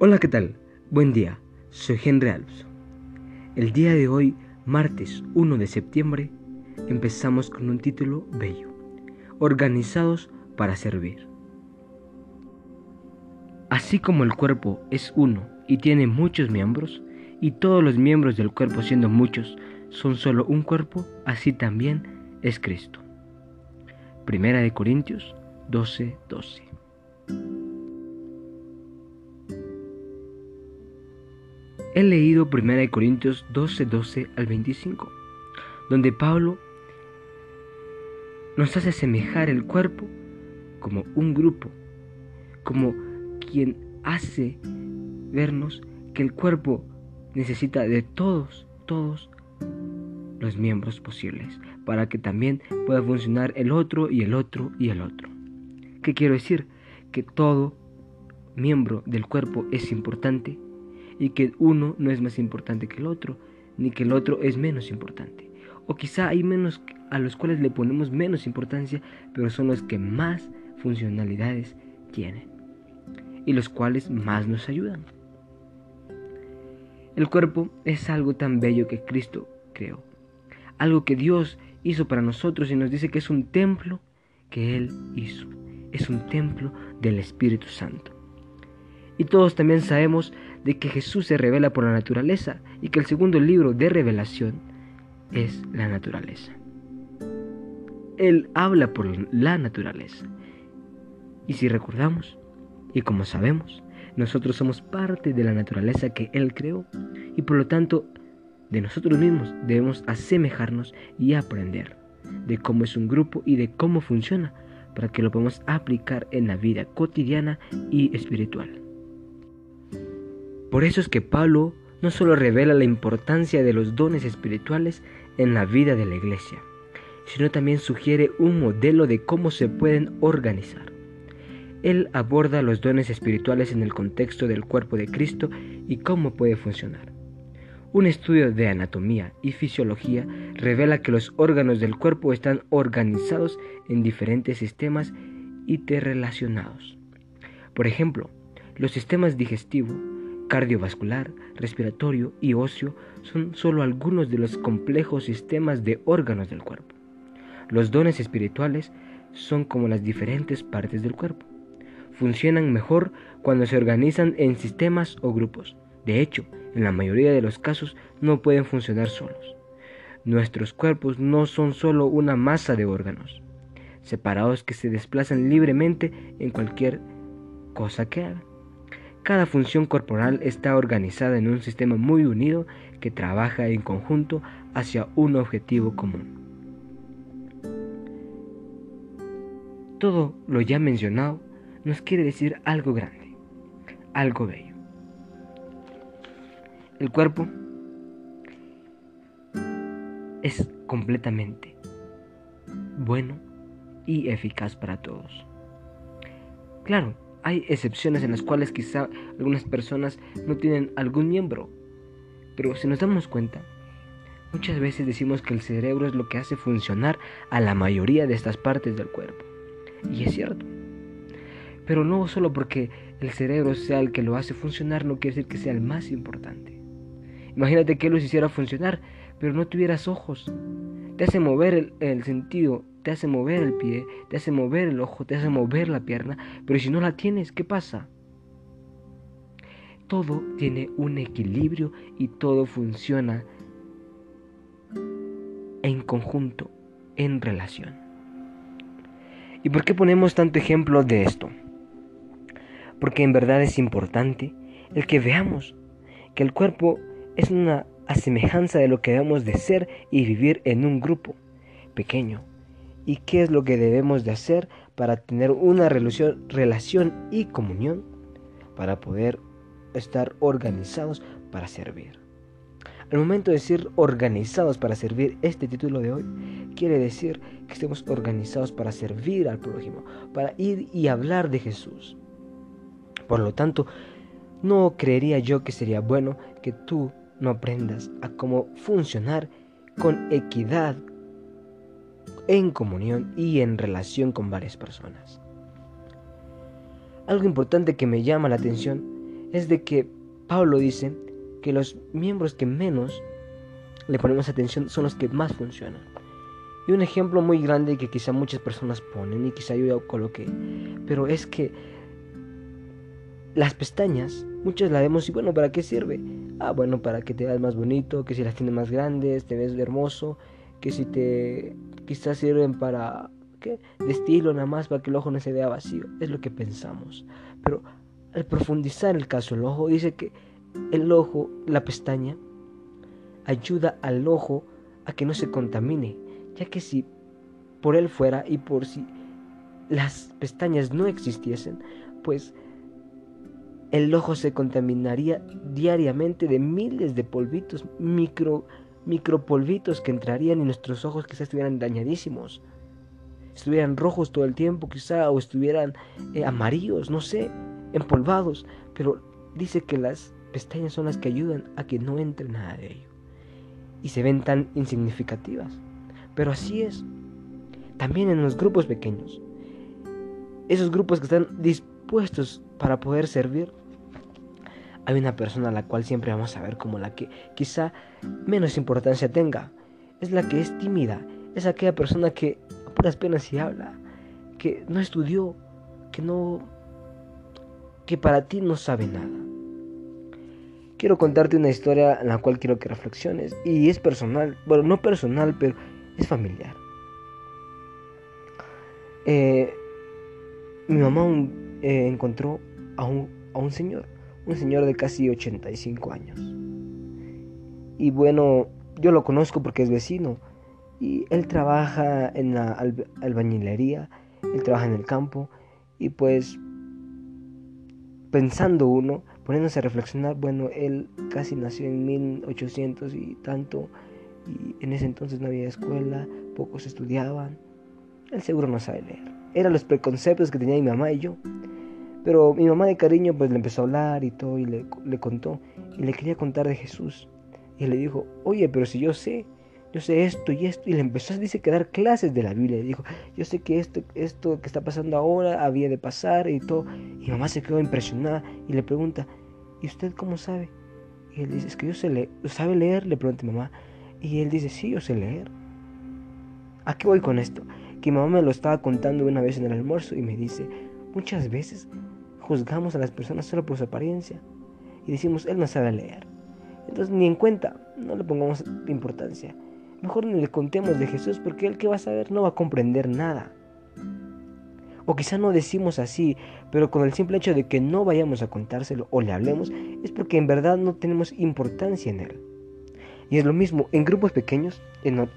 Hola, ¿qué tal? Buen día, soy Henry Alves. El día de hoy, martes 1 de septiembre, empezamos con un título bello, Organizados para servir. Así como el cuerpo es uno y tiene muchos miembros, y todos los miembros del cuerpo siendo muchos son solo un cuerpo, así también es Cristo. Primera de Corintios 12:12. 12. He leído 1 Corintios 12, 12 al 25, donde Pablo nos hace semejar el cuerpo como un grupo, como quien hace vernos que el cuerpo necesita de todos, todos los miembros posibles para que también pueda funcionar el otro y el otro y el otro. ¿Qué quiero decir? Que todo miembro del cuerpo es importante y que uno no es más importante que el otro, ni que el otro es menos importante. O quizá hay menos a los cuales le ponemos menos importancia, pero son los que más funcionalidades tienen y los cuales más nos ayudan. El cuerpo es algo tan bello que Cristo creó, algo que Dios hizo para nosotros y nos dice que es un templo que Él hizo, es un templo del Espíritu Santo. Y todos también sabemos de que Jesús se revela por la naturaleza y que el segundo libro de revelación es la naturaleza. Él habla por la naturaleza. Y si recordamos, y como sabemos, nosotros somos parte de la naturaleza que Él creó y por lo tanto de nosotros mismos debemos asemejarnos y aprender de cómo es un grupo y de cómo funciona para que lo podamos aplicar en la vida cotidiana y espiritual. Por eso es que Pablo no solo revela la importancia de los dones espirituales en la vida de la iglesia, sino también sugiere un modelo de cómo se pueden organizar. Él aborda los dones espirituales en el contexto del cuerpo de Cristo y cómo puede funcionar. Un estudio de anatomía y fisiología revela que los órganos del cuerpo están organizados en diferentes sistemas interrelacionados. Por ejemplo, los sistemas digestivo, cardiovascular, respiratorio y óseo son solo algunos de los complejos sistemas de órganos del cuerpo. Los dones espirituales son como las diferentes partes del cuerpo. Funcionan mejor cuando se organizan en sistemas o grupos. De hecho, en la mayoría de los casos no pueden funcionar solos. Nuestros cuerpos no son solo una masa de órganos, separados que se desplazan libremente en cualquier cosa que hagan. Cada función corporal está organizada en un sistema muy unido que trabaja en conjunto hacia un objetivo común. Todo lo ya mencionado nos quiere decir algo grande, algo bello. El cuerpo es completamente bueno y eficaz para todos. Claro, hay excepciones en las cuales quizá algunas personas no tienen algún miembro, pero si nos damos cuenta, muchas veces decimos que el cerebro es lo que hace funcionar a la mayoría de estas partes del cuerpo. Y es cierto. Pero no solo porque el cerebro sea el que lo hace funcionar, no quiere decir que sea el más importante. Imagínate que los hiciera funcionar, pero no tuvieras ojos. Te hace mover el sentido te hace mover el pie, te hace mover el ojo, te hace mover la pierna, pero si no la tienes, ¿qué pasa? Todo tiene un equilibrio y todo funciona en conjunto, en relación. ¿Y por qué ponemos tanto ejemplo de esto? Porque en verdad es importante el que veamos que el cuerpo es una asemejanza de lo que debemos de ser y vivir en un grupo pequeño, y qué es lo que debemos de hacer para tener una relación, relación y comunión para poder estar organizados para servir. Al momento de decir organizados para servir este título de hoy, quiere decir que estemos organizados para servir al prójimo, para ir y hablar de Jesús. Por lo tanto, no creería yo que sería bueno que tú no aprendas a cómo funcionar con equidad, en comunión y en relación con varias personas. Algo importante que me llama la atención es de que Pablo dice que los miembros que menos le ponemos atención son los que más funcionan. Y un ejemplo muy grande que quizá muchas personas ponen y quizá yo ya coloqué, pero es que las pestañas, muchas las vemos y bueno, ¿para qué sirve? Ah, bueno, para que te veas más bonito, que si las tienes más grandes, te ves hermoso, que si te quizás sirven para ¿qué? de estilo nada más para que el ojo no se vea vacío, es lo que pensamos. Pero al profundizar el caso, el ojo dice que el ojo, la pestaña, ayuda al ojo a que no se contamine, ya que si por él fuera y por si las pestañas no existiesen, pues el ojo se contaminaría diariamente de miles de polvitos, micro, micropolvitos que entrarían y nuestros ojos quizás estuvieran dañadísimos. Estuvieran rojos todo el tiempo quizá o estuvieran eh, amarillos, no sé, empolvados. Pero dice que las pestañas son las que ayudan a que no entre nada de ello. Y se ven tan insignificativas. Pero así es. También en los grupos pequeños. Esos grupos que están dispuestos para poder servir hay una persona a la cual siempre vamos a ver como la que quizá menos importancia tenga. Es la que es tímida, es aquella persona que a puras penas se habla, que no estudió, que no que para ti no sabe nada. Quiero contarte una historia en la cual quiero que reflexiones y es personal, bueno, no personal, pero es familiar. Eh, mi mamá eh, encontró a un, a un señor un señor de casi 85 años. Y bueno, yo lo conozco porque es vecino y él trabaja en la albañilería, él trabaja en el campo y pues pensando uno, poniéndose a reflexionar, bueno, él casi nació en 1800 y tanto y en ese entonces no había escuela, pocos estudiaban, él seguro no sabe leer. Eran los preconceptos que tenía mi mamá y yo. Pero mi mamá de cariño pues le empezó a hablar y todo y le, le contó y le quería contar de Jesús. Y le dijo, oye, pero si yo sé, yo sé esto y esto. Y le empezó, dice, que dar clases de la Biblia. Le dijo, yo sé que esto, esto que está pasando ahora había de pasar y todo. Y mamá se quedó impresionada y le pregunta, ¿y usted cómo sabe? Y él dice, es que yo sé leer. ¿Sabe leer? Le pregunta mamá. Y él dice, sí, yo sé leer. ¿A qué voy con esto? Que mi mamá me lo estaba contando una vez en el almuerzo y me dice, muchas veces juzgamos a las personas solo por su apariencia y decimos, él no sabe leer. Entonces ni en cuenta, no le pongamos importancia. Mejor ni le contemos de Jesús porque él que va a saber no va a comprender nada. O quizá no decimos así, pero con el simple hecho de que no vayamos a contárselo o le hablemos, es porque en verdad no tenemos importancia en él. Y es lo mismo, en grupos pequeños en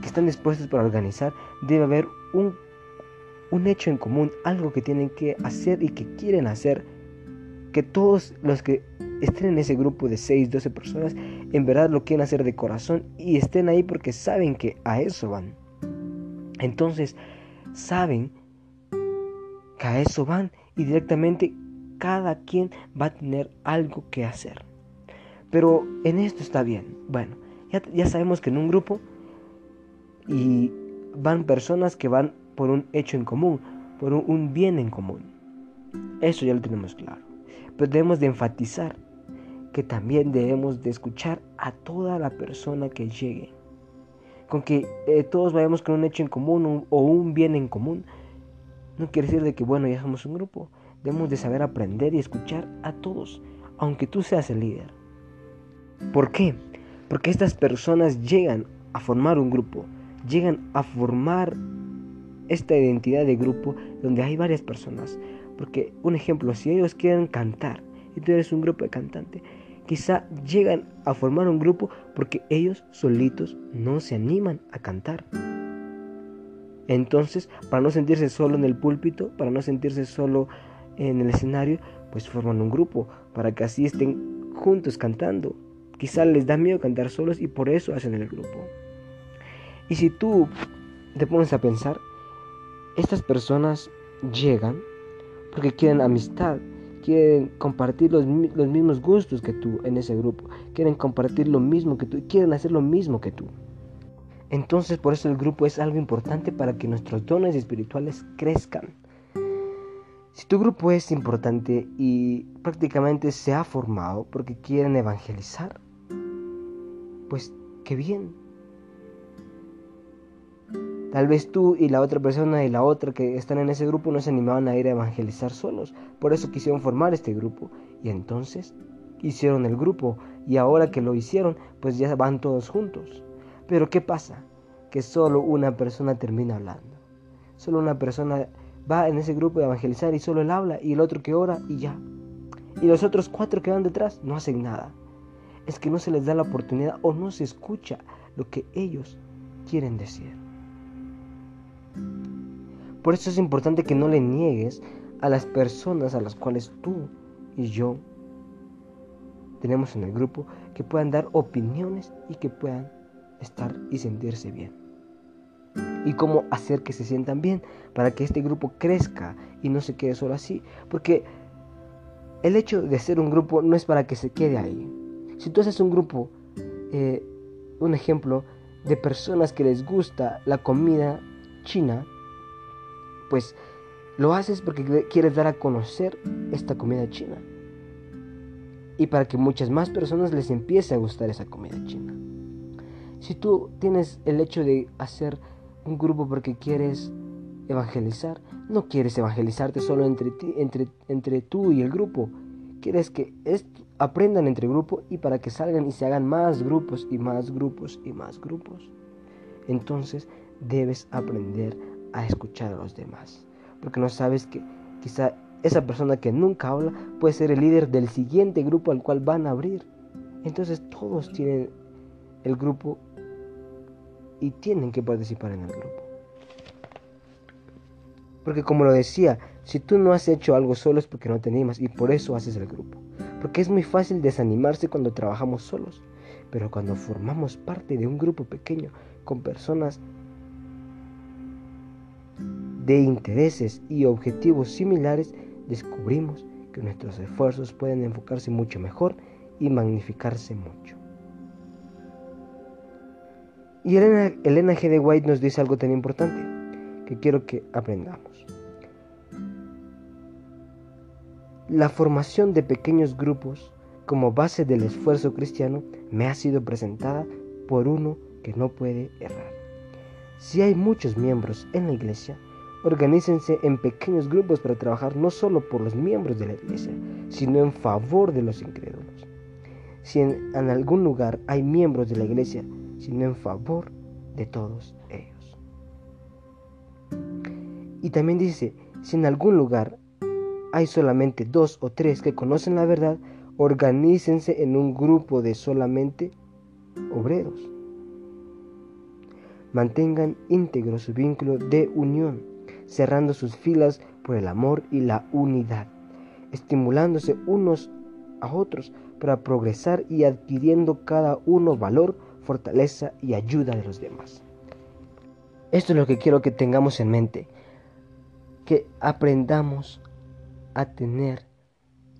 que están dispuestos para organizar, debe haber un un hecho en común, algo que tienen que hacer y que quieren hacer, que todos los que estén en ese grupo de 6, 12 personas, en verdad lo quieren hacer de corazón y estén ahí porque saben que a eso van. Entonces, saben que a eso van y directamente cada quien va a tener algo que hacer. Pero en esto está bien. Bueno, ya, ya sabemos que en un grupo y van personas que van por un hecho en común, por un, bien en común. Eso ya lo tenemos claro. Pero debemos de enfatizar que también debemos de escuchar a toda la persona que llegue. Con que eh, todos vayamos con un hecho en común o un bien en común, no quiere decir de que, bueno, ya somos un grupo. Debemos de saber aprender y escuchar a todos, aunque tú seas el líder. ¿Por qué? Porque estas personas llegan a formar un grupo, llegan a formar esta identidad de grupo donde hay varias personas. Porque un ejemplo, si ellos quieren cantar y tú eres un grupo de cantantes, quizá llegan a formar un grupo porque ellos solitos no se animan a cantar. Entonces, para no sentirse solo en el púlpito, para no sentirse solo en el escenario, pues forman un grupo para que así estén juntos cantando. Quizá les da miedo cantar solos y por eso hacen el grupo. Y si tú te pones a pensar, estas personas llegan porque quieren amistad, quieren compartir los, mismos gustos que tú en ese grupo, quieren compartir lo mismo que tú, quieren hacer lo mismo que tú. Entonces por eso el grupo es algo importante para que nuestros dones espirituales crezcan. Si tu grupo es importante y prácticamente se ha formado porque quieren evangelizar, pues qué bien. Tal vez tú y la otra persona y la otra que están en ese grupo no se animaban a ir a evangelizar solos. Por eso quisieron formar este grupo. Y entonces hicieron el grupo. Y ahora que lo hicieron, pues ya van todos juntos. Pero ¿qué pasa? Que solo una persona termina hablando. Solo una persona va en ese grupo de evangelizar y solo él habla y el otro que ora y ya. Y los otros cuatro que van detrás no hacen nada. Es que no se les da la oportunidad o no se escucha lo que ellos quieren decir. Por eso es importante que no le niegues a las personas a las cuales tú y yo tenemos en el grupo que puedan dar opiniones y que puedan estar y sentirse bien. Y cómo hacer que se sientan bien para que este grupo crezca y no se quede solo así. Porque el hecho de ser un grupo no es para que se quede ahí. Si tú haces un grupo, eh, un ejemplo de personas que les gusta la comida china, pues lo haces porque quieres dar a conocer esta comida china. Y para que muchas más personas les empiece a gustar esa comida china. Si tú tienes el hecho de hacer un grupo porque quieres evangelizar, no quieres evangelizarte solo entre, entre, entre tú y el grupo. Quieres que aprendan entre grupo y para que salgan y se hagan más grupos y más grupos y más grupos. Entonces debes aprender a escuchar a los demás. Porque no sabes que quizá esa persona que nunca habla puede ser el líder del siguiente grupo al cual van a abrir. Entonces todos tienen el grupo y tienen que participar en el grupo. Porque como lo decía, si tú no has hecho algo solo es porque no te animas y por eso haces el grupo. Porque es muy fácil desanimarse cuando trabajamos solos. Pero cuando formamos parte de un grupo pequeño con personas de intereses y objetivos similares, descubrimos que nuestros esfuerzos pueden enfocarse mucho mejor y magnificarse mucho. Y Elena, Elena G. de White nos dice algo tan importante que quiero que aprendamos. La formación de pequeños grupos como base del esfuerzo cristiano me ha sido presentada por uno que no puede errar. Si hay muchos miembros en la iglesia, Organícense en pequeños grupos para trabajar no solo por los miembros de la iglesia, sino en favor de los incrédulos. Si en, algún lugar hay miembros de la iglesia, sino en favor de todos ellos. Y también dice, si en algún lugar hay solamente dos o tres que conocen la verdad, organícense en un grupo de solamente obreros. Mantengan íntegro su vínculo de unión cerrando sus filas por el amor y la unidad, estimulándose unos a otros para progresar y adquiriendo cada uno valor, fortaleza y ayuda de los demás. Esto es lo que quiero que tengamos en mente, que aprendamos a tener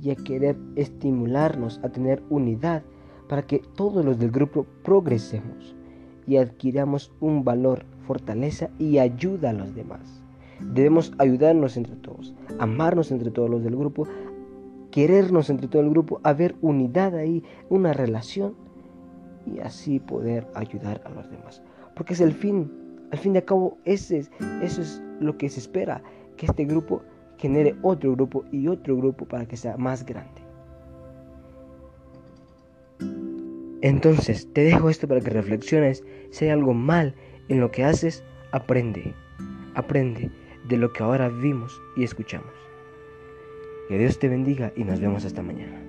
y a querer estimularnos a tener unidad para que todos los del grupo progresemos y adquiramos un valor, fortaleza y ayuda a los demás. Debemos ayudarnos entre todos, amarnos entre todos los del grupo, querernos entre todo el grupo, haber unidad ahí, una relación y así poder ayudar a los demás. Porque es el fin, al fin de cabo, ese es, eso es lo que se espera, que este grupo genere otro grupo y otro grupo para que sea más grande. Entonces, te dejo esto para que reflexiones. Si hay algo mal en lo que haces, aprende. Aprende de lo que ahora vimos y escuchamos. Que Dios te bendiga y nos vemos hasta mañana.